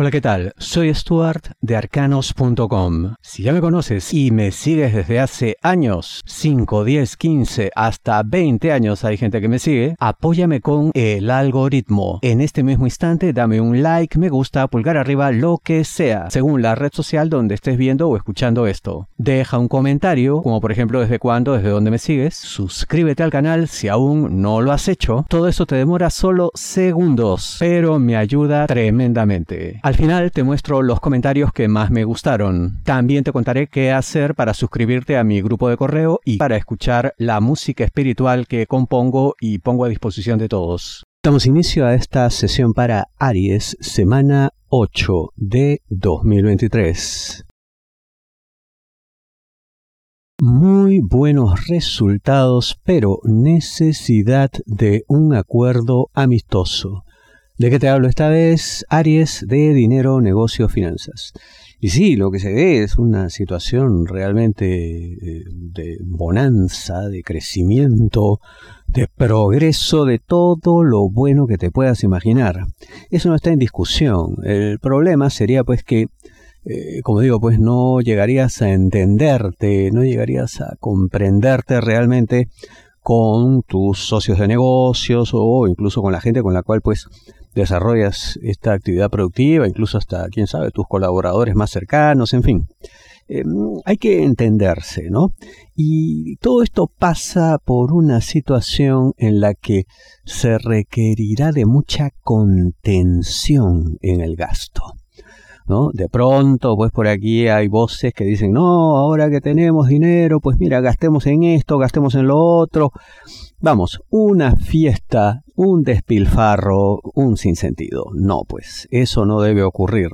Hola, ¿qué tal? Soy Stuart de arcanos.com. Si ya me conoces y me sigues desde hace años, 5, 10, 15, hasta 20 años hay gente que me sigue, apóyame con el algoritmo. En este mismo instante dame un like, me gusta, pulgar arriba, lo que sea, según la red social donde estés viendo o escuchando esto. Deja un comentario, como por ejemplo desde cuándo, desde dónde me sigues. Suscríbete al canal si aún no lo has hecho. Todo eso te demora solo segundos, pero me ayuda tremendamente. Al final te muestro los comentarios que más me gustaron. También te contaré qué hacer para suscribirte a mi grupo de correo y para escuchar la música espiritual que compongo y pongo a disposición de todos. Damos inicio a esta sesión para Aries, semana 8 de 2023. Muy buenos resultados, pero necesidad de un acuerdo amistoso. ¿De qué te hablo esta vez? Aries de dinero, negocio, finanzas. Y sí, lo que se ve es una situación realmente eh, de bonanza, de crecimiento, de progreso, de todo lo bueno que te puedas imaginar. Eso no está en discusión. El problema sería pues que, eh, como digo, pues no llegarías a entenderte, no llegarías a comprenderte realmente con tus socios de negocios o incluso con la gente con la cual pues desarrollas esta actividad productiva, incluso hasta, quién sabe, tus colaboradores más cercanos, en fin. Eh, hay que entenderse, ¿no? Y todo esto pasa por una situación en la que se requerirá de mucha contención en el gasto. ¿No? De pronto, pues por aquí hay voces que dicen, no, ahora que tenemos dinero, pues mira, gastemos en esto, gastemos en lo otro. Vamos, una fiesta, un despilfarro, un sinsentido. No, pues eso no debe ocurrir.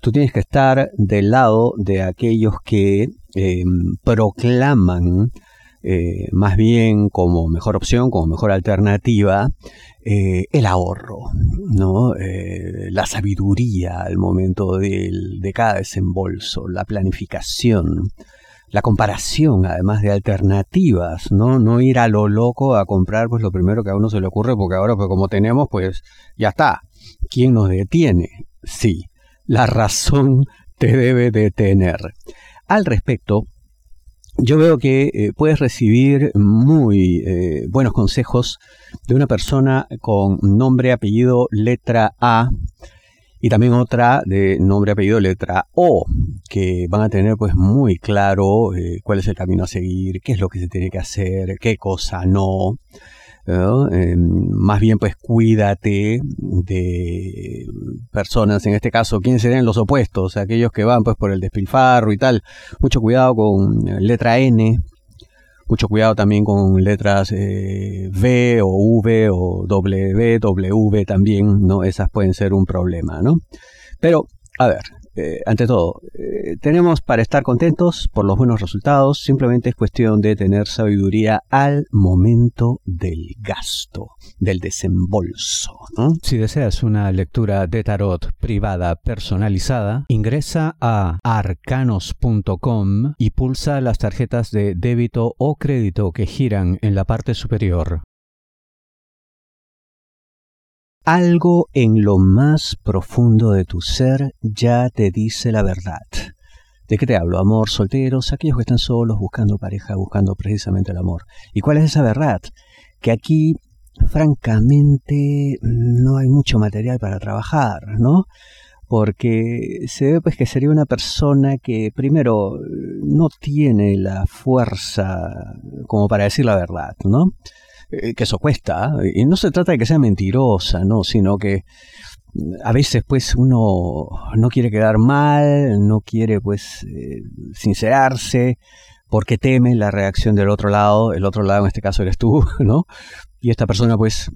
Tú tienes que estar del lado de aquellos que em, proclaman eh, más bien como mejor opción, como mejor alternativa, eh, el ahorro, ¿no? Eh, la sabiduría al momento de cada desembolso, la planificación, la comparación, además de alternativas, ¿no? No ir a lo loco a comprar pues lo primero que a uno se le ocurre, porque ahora pues como tenemos, pues ya está. ¿Quién nos detiene? Sí, la razón te debe detener. Al respecto, yo veo que eh, puedes recibir muy eh, buenos consejos de una persona con nombre, apellido, letra A, y también otra de nombre, apellido, letra O, que van a tener pues muy claro eh, cuál es el camino a seguir, qué es lo que se tiene que hacer, qué cosa no. Em, más bien pues cuídate de personas, en este caso, ¿quiénes serían los opuestos? Aquellos que van pues por el despilfarro y tal. Mucho cuidado con letra N, mucho cuidado también con letras eh, V o V o W, W también, ¿no? Esas pueden ser un problema, ¿no? Pero, a ver, eh, ante todo, eh, tenemos para estar contentos por los buenos resultados, simplemente es cuestión de tener sabiduría al momento del gasto, del desembolso. Si deseas una lectura de tarot privada personalizada, ingresa a arcanos.com y pulsa las tarjetas de débito o crédito que giran en la parte superior. Algo en lo más profundo de tu ser ya te dice la verdad. ¿De qué te hablo? Amor, solteros, aquellos que están solos, buscando pareja, buscando precisamente el amor. ¿Y cuál es esa verdad? Que aquí, francamente, no hay mucho material para trabajar, ¿no? Porque se ve pues que sería una persona que primero no tiene la fuerza como para decir la verdad, ¿no? Eh, que eso cuesta, y no se trata de que sea mentirosa, no, sino que a veces pues uno no quiere quedar mal, no quiere pues eh, sincerarse, porque teme la reacción del otro lado, el otro lado en este caso eres tú, ¿no? Y esta persona pues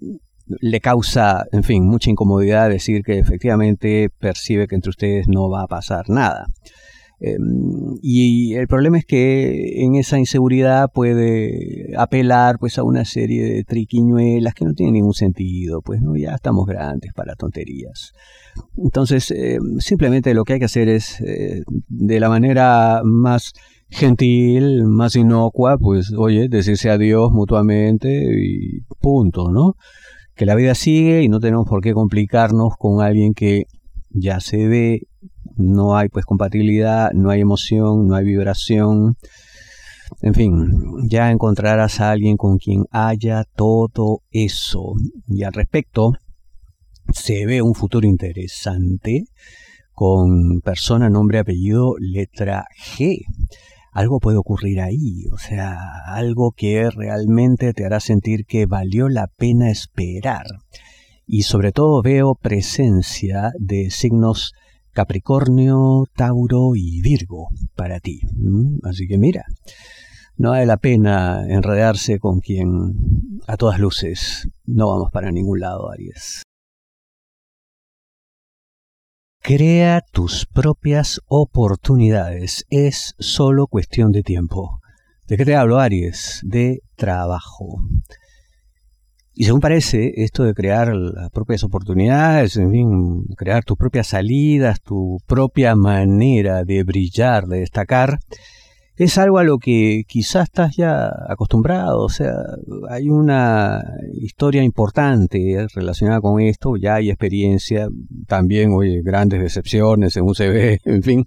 le causa, en fin, mucha incomodidad decir que efectivamente percibe que entre ustedes no va a pasar nada. Em, y el problema es que en esa inseguridad puede apelar pues a una serie de triquiñuelas que no tienen ningún sentido, pues no, ya estamos grandes para tonterías. Entonces, em, simplemente lo que hay que hacer es eh, de la manera más gentil, más inocua, pues oye, decirse adiós mutuamente y punto, ¿no? Que la vida sigue y no tenemos por qué complicarnos con alguien que ya se ve, no hay pues compatibilidad, no hay emoción, no hay vibración. En fin, ya encontrarás a alguien con quien haya todo eso. Y al respecto, se ve un futuro interesante con persona, nombre, apellido, letra G. Algo puede ocurrir ahí, o sea, algo que realmente te hará sentir que valió la pena esperar. Y sobre todo veo presencia de signos Capricornio, Tauro y Virgo para ti. Así que mira, no vale la pena enredarse con quien a todas luces no vamos para ningún lado, Aries. Crea tus propias oportunidades. Es solo cuestión de tiempo. ¿De qué te hablo, Aries? De trabajo. Y según parece, esto de crear las propias oportunidades, en fin, crear tus propias salidas, tu propia manera de brillar, de destacar, es algo a lo que quizás estás ya acostumbrado, o sea, hay una historia importante relacionada con esto, ya hay experiencia, también, oye, grandes decepciones en un CV, en fin,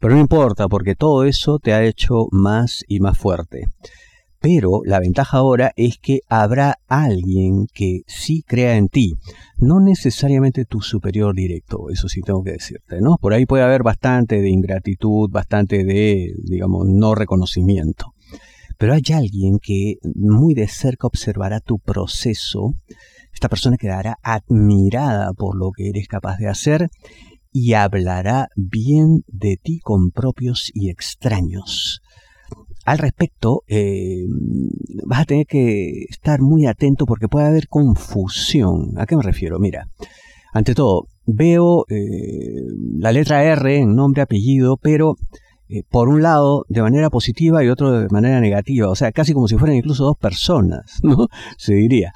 pero no importa, porque todo eso te ha hecho más y más fuerte. Pero la ventaja ahora es que habrá alguien que sí crea en ti, no necesariamente tu superior directo, eso sí tengo que decirte, ¿no? Por ahí puede haber bastante de ingratitud, bastante de, digamos, no reconocimiento. Pero hay alguien que muy de cerca observará tu proceso, esta persona quedará admirada por lo que eres capaz de hacer y hablará bien de ti con propios y extraños al respecto, eh, vas a tener que estar muy atento porque puede haber confusión. ¿A qué me refiero? Mira, ante todo, veo eh, la letra R en nombre, apellido, pero eh, por un lado de manera positiva y otro de manera negativa, o sea, casi como si fueran incluso dos personas, ¿no? Se diría.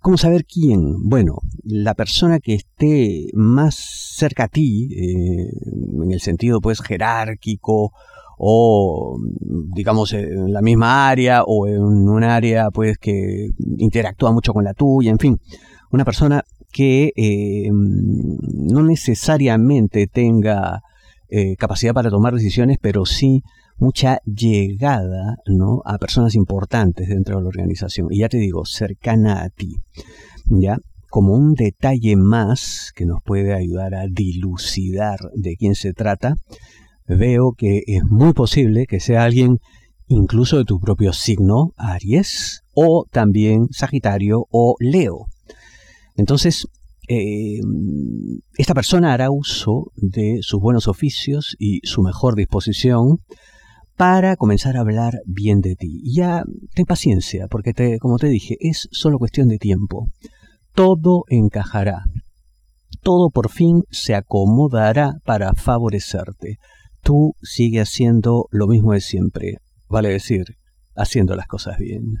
¿Cómo saber quién? Bueno, la persona que esté más cerca a ti, en el sentido pues jerárquico, o digamos en la misma área o en un área pues que interactúa mucho con la tuya, en fin, una persona que eh, no necesariamente tenga eh, capacidad para tomar decisiones, pero sí mucha llegada ¿no? a personas importantes dentro de la organización. Y ya te digo, cercana a ti. ¿Ya? Como un detalle más que nos puede ayudar a dilucidar de quién se trata, veo que es muy posible que sea alguien incluso de tu propio signo, Aries, o también Sagitario o Leo. Entonces, eh, esta persona hará uso de sus buenos oficios y su mejor disposición para comenzar a hablar bien de ti. Ya ten paciencia, porque como te dije, es solo cuestión de tiempo. Todo encajará. Todo por fin se acomodará para favorecerte tú sigues haciendo lo mismo de siempre, vale decir, haciendo las cosas bien.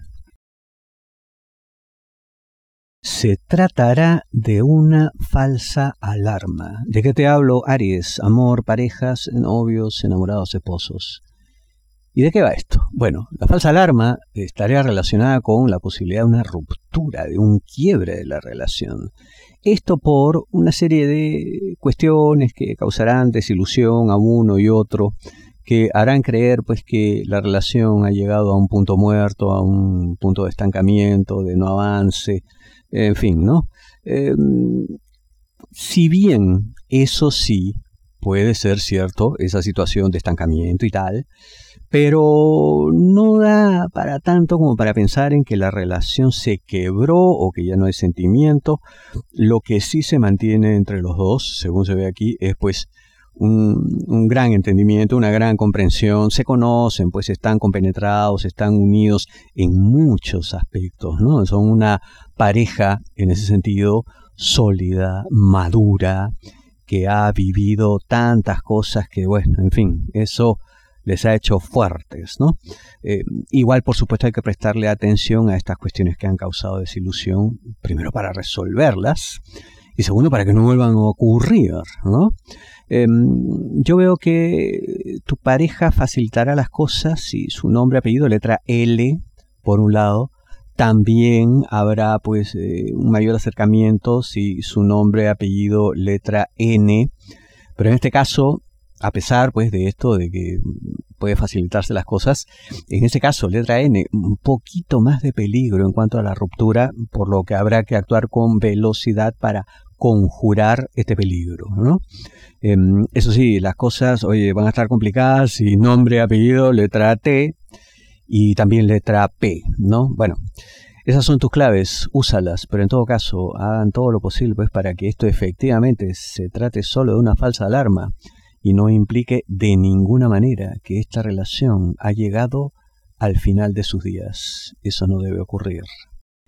Se tratará de una falsa alarma. ¿De qué te hablo, Aries? Amor, parejas, novios, enamorados, esposos. ¿Y de qué va esto? Bueno, la falsa alarma estaría relacionada con la posibilidad de una ruptura, de un quiebre de la relación. Esto por una serie de cuestiones que causarán desilusión a uno y otro, que harán creer pues que la relación ha llegado a un punto muerto, a un punto de estancamiento, de no avance, en fin, ¿no? Em, si bien eso sí puede ser cierto, esa situación de estancamiento y tal, pero no da para tanto como para pensar en que la relación se quebró o que ya no hay sentimiento. Lo que sí se mantiene entre los dos, según se ve aquí, es pues un, gran entendimiento, una gran comprensión, se conocen, pues están compenetrados, están unidos en muchos aspectos, ¿no? Son una pareja en ese sentido sólida, madura, que ha vivido tantas cosas que, bueno, en fin, eso les ha hecho fuertes, ¿no? Eh, igual, por supuesto, hay que prestarle atención a estas cuestiones que han causado desilusión, primero para resolverlas y segundo para que no vuelvan a ocurrir, ¿no? Em, yo veo que tu pareja facilitará las cosas si su nombre, apellido, letra L, por un lado, También habrá pues eh, un mayor acercamiento si su nombre, apellido, letra N. Pero en este caso, a pesar pues de esto, de que puede facilitarse las cosas, en este caso, letra N, un poquito más de peligro en cuanto a la ruptura, por lo que habrá que actuar con velocidad para conjurar este peligro. Em, eso sí, las cosas, oye, van a estar complicadas si nombre, apellido, letra T y también letra P, ¿no? Bueno, esas son tus claves, úsalas, pero en todo caso, hagan todo lo posible pues para que esto efectivamente se trate solo de una falsa alarma y no implique de ninguna manera que esta relación ha llegado al final de sus días. Eso no debe ocurrir.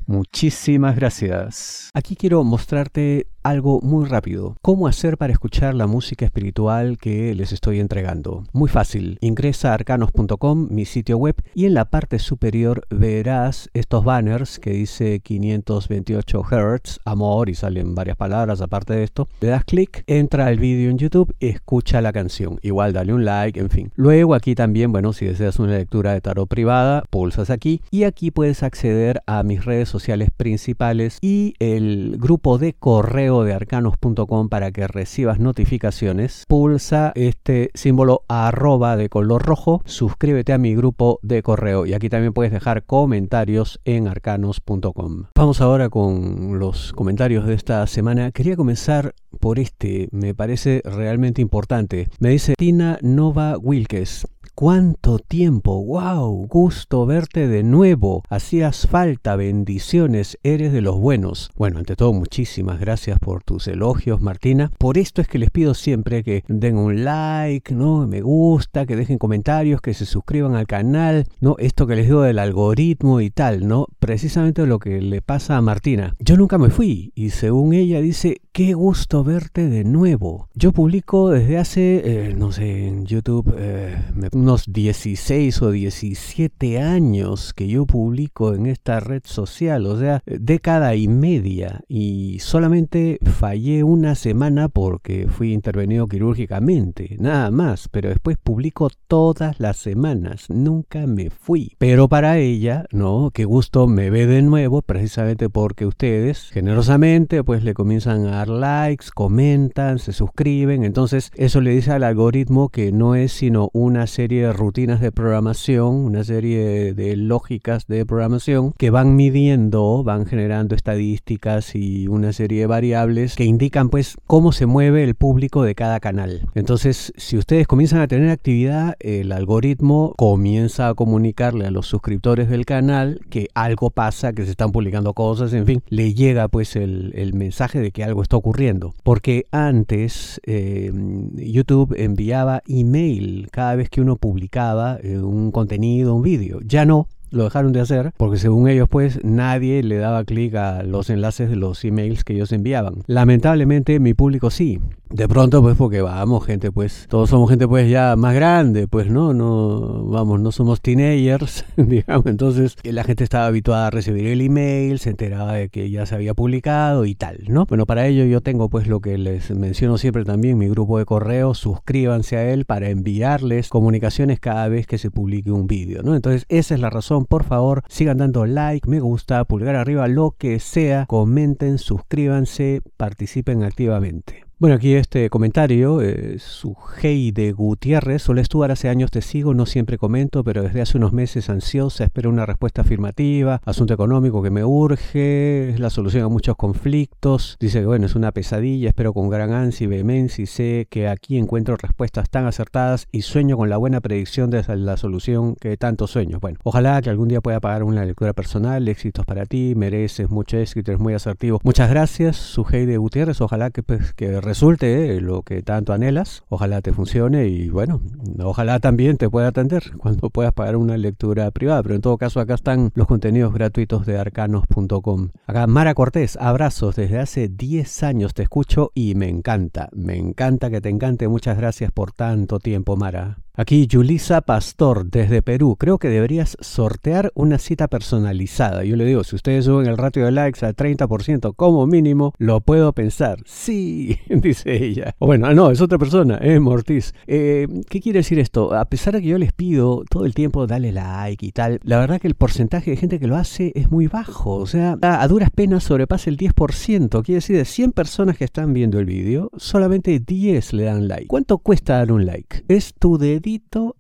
Muchísimas gracias. Aquí quiero mostrarte algo muy rápido. ¿Cómo hacer para escuchar la música espiritual que les estoy entregando? Muy fácil. Ingresa a arcanos.com, mi sitio web, y en la parte superior verás estos banners que dice 528 Hz, amor, y salen varias palabras aparte de esto. Le das clic, entra al vídeo en YouTube, escucha la canción. Igual dale un like, en fin. Luego aquí también, bueno, si deseas una lectura de tarot privada, pulsas aquí y aquí puedes acceder a mis redes sociales principales y el grupo de correo de arcanos.com para que recibas notificaciones. Pulsa este símbolo arroba de color rojo, suscríbete a mi grupo de correo y aquí también puedes dejar comentarios en arcanos.com. Vamos ahora con los comentarios de esta semana. Quería comenzar por este, me parece realmente importante. Me dice Tina Nova Wilkes. ¿Cuánto tiempo? ¡Wow! Gusto verte de nuevo. Hacías falta, bendiciones, eres de los buenos. Bueno, ante todo, muchísimas gracias por tus elogios, Martina. Por esto es que les pido siempre que den un like, ¿no? Me gusta, que dejen comentarios, que se suscriban al canal, ¿no? Esto que les digo del algoritmo y tal, ¿no? Precisamente lo que le pasa a Martina. Yo nunca me fui y según ella dice, qué gusto verte de nuevo. Yo publico desde hace, eh, no sé, en YouTube, eh, unos 16 o 17 años que yo publico en esta red social, o sea, década y media, y solamente fallé una semana porque fui intervenido quirúrgicamente, nada más, pero después publico todas las semanas, nunca me fui. Pero para ella, no, qué gusto me ve de nuevo, precisamente porque ustedes generosamente pues le comienzan a dar likes, comentan, se suscriben, entonces eso le dice al algoritmo que no es sino una serie de rutinas de programación, una serie de lógicas de programación que van midiendo, van generando estadísticas y una serie de variables que indican pues cómo se mueve el público de cada canal. Entonces, si ustedes comienzan a tener actividad, el algoritmo comienza a comunicarle a los suscriptores del canal que algo pasa, que se están publicando cosas, en fin, le llega pues el, mensaje de que algo está ocurriendo. Porque antes eh, YouTube enviaba email cada vez que uno publicaba eh, un contenido, un vídeo. Ya no, lo dejaron de hacer porque según ellos pues nadie le daba clic a los enlaces de los emails que ellos enviaban. Lamentablemente mi público sí. De pronto pues porque vamos gente pues todos somos gente pues ya más grande pues no no vamos no somos teenagers digamos. Entonces la gente estaba habituada a recibir el email se enteraba de que ya se había publicado y tal no bueno para ello yo tengo pues lo que les menciono siempre también mi grupo de correo suscríbanse a él para enviarles comunicaciones cada vez que se publique un vídeo no entonces esa es la razón por favor, sigan dando like, me gusta, pulgar arriba, lo que sea, comenten, suscríbanse, participen activamente. Bueno, aquí este comentario, eh, su de Gutiérrez, solo estuvo hace años te sigo, no siempre comento, pero desde hace unos meses ansiosa, espero una respuesta afirmativa, asunto económico que me urge, es la solución a muchos conflictos, dice que bueno, es una pesadilla, espero con gran ansia y vehemencia y sé que aquí encuentro respuestas tan acertadas y sueño con la buena predicción de la solución que tanto sueño. Bueno, ojalá que algún día pueda pagar una lectura personal, éxitos para ti, mereces mucho éxito, eres muy asertivo. Muchas gracias, su de Gutiérrez, ojalá que, pues, que resulte lo que tanto anhelas. Ojalá te funcione y bueno, ojalá también te pueda atender cuando puedas pagar una lectura privada. Pero en todo caso acá están los contenidos gratuitos de arcanos.com. Acá Mara Cortés, abrazos. Desde hace 10 años te escucho y me encanta. Me encanta que te encante. Muchas gracias por tanto tiempo, Mara. Aquí Julisa Pastor desde Perú. Creo que deberías sortear una cita personalizada. Yo le digo, si ustedes suben el ratio de likes al 30% como mínimo, lo puedo pensar. Sí, dice ella. O bueno, no, es otra persona, es Mortiz. Eh, ¿Qué quiere decir esto? A pesar de que yo les pido todo el tiempo dale like y tal, la verdad que el porcentaje de gente que lo hace es muy bajo. O sea, a duras penas sobrepasa el 10%. Quiere decir, de 100 personas que están viendo el vídeo, solamente 10 le dan like. ¿Cuánto cuesta dar un like? Es tu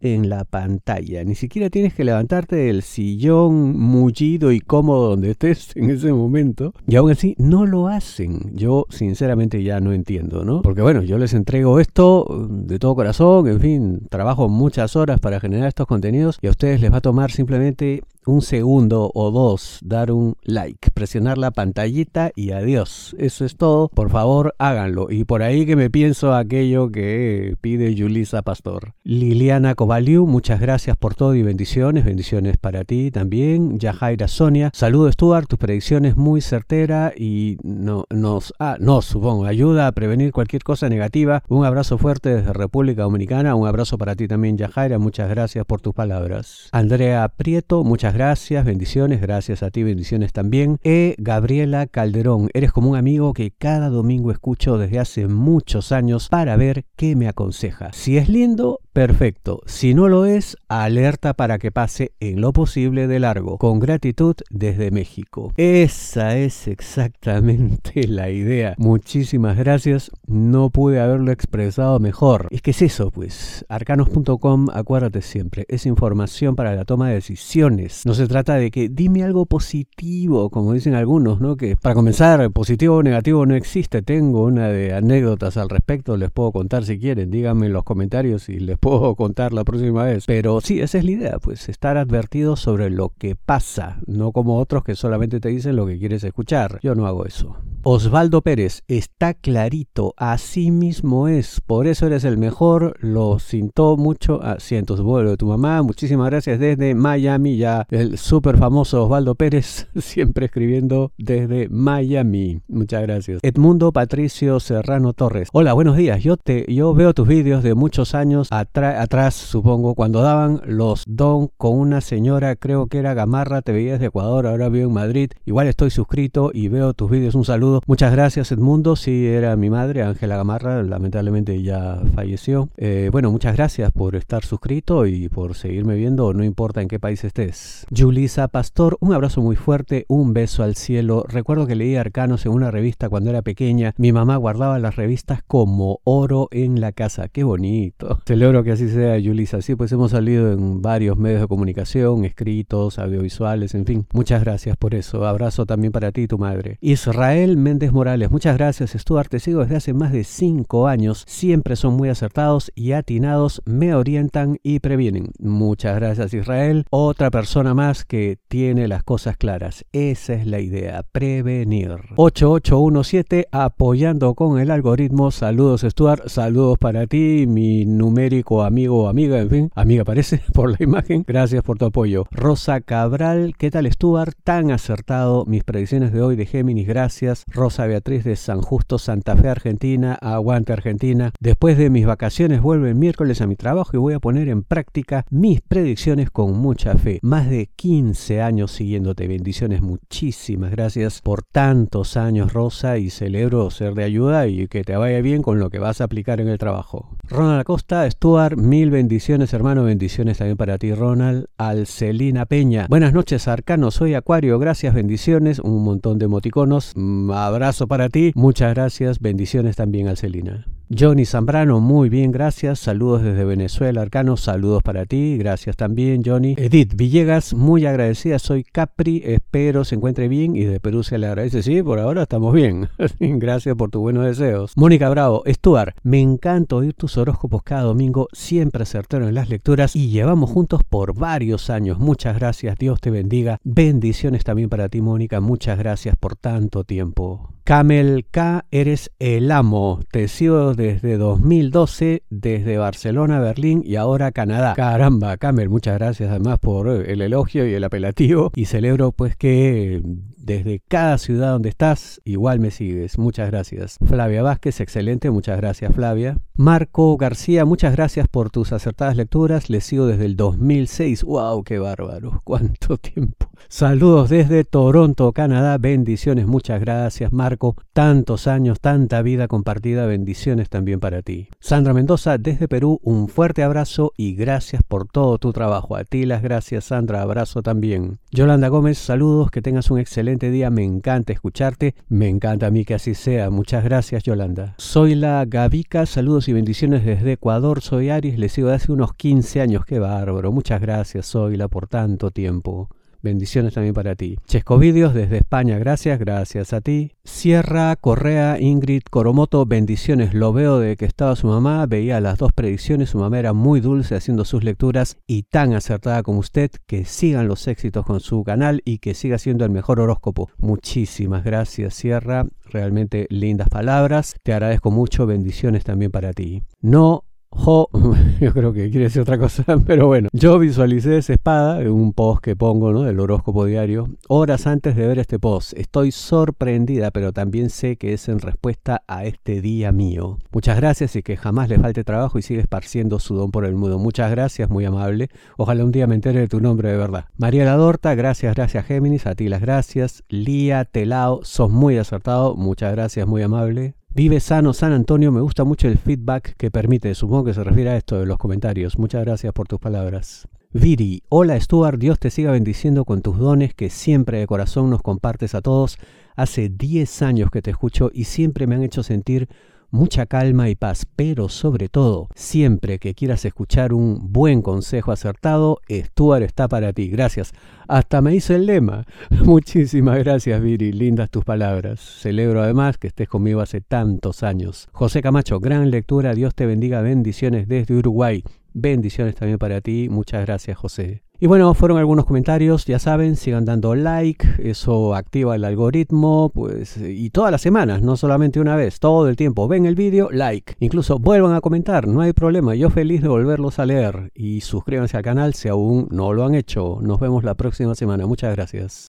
en la pantalla. Ni siquiera tienes que levantarte del sillón mullido y cómodo donde estés en ese momento. Y aún así no lo hacen. Yo sinceramente ya no entiendo, ¿no? Porque bueno, yo les entrego esto mm, de todo corazón, en fin, trabajo muchas horas para generar estos contenidos y a ustedes les va a tomar simplemente un segundo o dos, dar un like, presionar la pantallita y adiós. Eso es todo. Por favor, háganlo. Y por ahí que me pienso aquello que pide Julisa Pastor. Liliana Kovaliu, muchas gracias por todo y bendiciones. Bendiciones para ti también. Yajaira Sonia, saludo Stuart, tu predicción es muy certera y no, nos, ah, supongo, ayuda a prevenir cualquier cosa negativa. Un abrazo fuerte desde República Dominicana. Un abrazo para ti también, Yajaira. Muchas gracias por tus palabras. Andrea Prieto, muchas gracias, bendiciones, gracias a ti, bendiciones también. E. Gabriela Calderón, eres como un amigo que cada domingo escucho desde hace muchos años para ver qué me aconseja. Si es lindo, Perfecto. Si no lo es, alerta para que pase en lo posible de largo. Con gratitud desde México. Esa es exactamente la idea. Muchísimas gracias. No pude haberlo expresado mejor. Es que es eso, pues. Arcanos.com, acuérdate siempre, es información para la toma de decisiones. No se trata de que dime algo positivo, como dicen algunos, ¿no? Que para comenzar, positivo o negativo no existe. Tengo una de anécdotas al respecto, les puedo contar si quieren. Díganme en los comentarios y les puedo contar la próxima vez. Pero sí, esa es la idea, pues estar advertido sobre lo que pasa, no como otros que solamente te dicen lo que quieres escuchar. Yo no hago eso. Osvaldo Pérez, está clarito, así mismo es, por eso eres el mejor, lo sintió mucho, ah, siento su vuelo de tu mamá, muchísimas gracias desde Miami, ya el súper famoso Osvaldo Pérez, siempre escribiendo desde Miami, muchas gracias. Edmundo Patricio Serrano Torres, hola, buenos días, yo, te, yo veo tus vídeos de muchos años atrás, supongo, cuando daban los don con una señora, creo que era Gamarra, te veías de Ecuador, ahora vivo en Madrid, igual estoy suscrito y veo tus vídeos, un saludo Muchas gracias Edmundo, sí, era mi madre, Ángela Gamarra, lamentablemente ya falleció. Eh, bueno, muchas gracias por estar suscrito y por seguirme viendo, no importa en qué país estés. Julisa Pastor, un abrazo muy fuerte, un beso al cielo. Recuerdo que leí Arcanos en una revista cuando era pequeña. Mi mamá guardaba las revistas como oro en la casa. Qué bonito. Celebro que así sea, Julisa. Sí, pues hemos salido en varios medios de comunicación, escritos, audiovisuales, en fin. Muchas gracias por eso. Abrazo también para ti tu madre. Israel Méndez Morales, muchas gracias Stuart, te sigo desde hace más de 5 años, siempre son muy acertados y atinados, me orientan y previenen. Muchas gracias Israel, otra persona más que tiene las cosas claras, esa es la idea, prevenir. 8817, apoyando con el algoritmo, saludos Stuart, saludos para ti, mi numérico amigo o amiga, en fin, amiga parece por la imagen, gracias por tu apoyo. Rosa Cabral, ¿qué tal Stuart? Tan acertado, mis predicciones de hoy de Géminis, gracias. Rosa Beatriz de San Justo, Santa Fe, Argentina, aguante Argentina. Después de mis vacaciones vuelvo el miércoles a mi trabajo y voy a poner en práctica mis predicciones con mucha fe. Más de 15 años siguiéndote. Bendiciones, muchísimas gracias por tantos años, Rosa, y celebro ser de ayuda y que te vaya bien con lo que vas a aplicar en el trabajo. Ronald Acosta, Stuart, mil bendiciones, hermano, bendiciones también para ti, Ronald. Alcelina Peña, buenas noches, Arcano, soy Acuario, gracias, bendiciones, un montón de emoticonos. Abrazo para ti. Muchas gracias. Bendiciones también, Alcelina. Johnny Zambrano, muy bien, gracias. Saludos desde Venezuela, Arcano. Saludos para ti. Gracias también, Johnny. Edith Villegas, muy agradecida. Soy Capri. Espero se encuentre bien y de Perú se le agradece. Sí, por ahora estamos bien. gracias por tus buenos deseos. Mónica Bravo, Stuart, me encanta oír tus horóscopos cada domingo. Siempre acertaron en las lecturas y llevamos juntos por varios años. Muchas gracias. Dios te bendiga. Bendiciones también para ti, Mónica. Muchas gracias por tanto tiempo. Camel K, eres el amo. Te sigo desde 2012, desde Barcelona, Berlín y ahora Canadá. Caramba, Camel, muchas gracias además por el elogio y el apelativo. Y celebro pues que desde cada ciudad donde estás, igual me sigues. Muchas gracias. Flavia Vázquez, excelente, muchas gracias Flavia. Marco García, muchas gracias por tus acertadas lecturas. Les sigo desde el 2006. ¡Wow! ¡Qué bárbaro! ¿Cuánto tiempo? Saludos desde Toronto, Canadá. Bendiciones, muchas gracias Marco. Tantos años, tanta vida compartida. Bendiciones también para ti. Sandra Mendoza, desde Perú, un fuerte abrazo y gracias por todo tu trabajo. A ti las gracias, Sandra. Abrazo también. Yolanda Gómez, saludos, que tengas un excelente día. Me encanta escucharte. Me encanta a mí que así sea. Muchas gracias, Yolanda. Soy la Gavica, saludos y bendiciones desde Ecuador. Soy Aries, le sigo de hace unos 15 años. Qué bárbaro. Muchas gracias, Soyla, por tanto tiempo. Bendiciones también para ti. Chescovidios desde España, gracias, gracias a ti. Sierra, Correa, Ingrid, Coromoto, bendiciones. Lo veo de que estaba su mamá, veía las dos predicciones, su mamá era muy dulce haciendo sus lecturas y tan acertada como usted. Que sigan los éxitos con su canal y que siga siendo el mejor horóscopo. Muchísimas gracias, Sierra. Realmente lindas palabras. Te agradezco mucho. Bendiciones también para ti. No Yo creo que quiere decir otra cosa, pero bueno, yo visualicé esa espada un post que pongo, ¿no? Del horóscopo diario, horas antes de ver este post. Estoy sorprendida, pero también sé que es en respuesta a este día mío. Muchas gracias y que jamás le falte trabajo y sigue esparciendo su don por el mundo. Muchas gracias, muy amable. Ojalá un día me entere de tu nombre de verdad. María Ladorta, gracias, gracias Géminis, a ti las gracias. Lía Telao, sos muy acertado, muchas gracias, muy amable. Vive sano San Antonio, me gusta mucho el feedback que permite, supongo que se refiere a esto de los comentarios. Muchas gracias por tus palabras. Viri, hola Stuart, Dios te siga bendiciendo con tus dones que siempre de corazón nos compartes a todos. Hace 10 años que te escucho y siempre me han hecho sentir mucha calma y paz, pero sobre todo, siempre que quieras escuchar un buen consejo acertado, Stuart está para ti. Gracias. Hasta me hizo el lema. Muchísimas gracias, Viri. Lindas tus palabras. Celebro además que estés conmigo hace tantos años. José Camacho, gran lectura. Dios te bendiga. Bendiciones desde Uruguay. Bendiciones también para ti. Muchas gracias, José. Y bueno, fueron algunos comentarios, ya saben, sigan dando like, eso activa el algoritmo, pues, y todas las semanas, no solamente una vez, todo el tiempo. Ven el vídeo, like. Incluso vuelvan a comentar, no hay problema, yo feliz de volverlos a leer. Y suscríbanse al canal si aún no lo han hecho. Nos vemos la próxima semana, muchas gracias.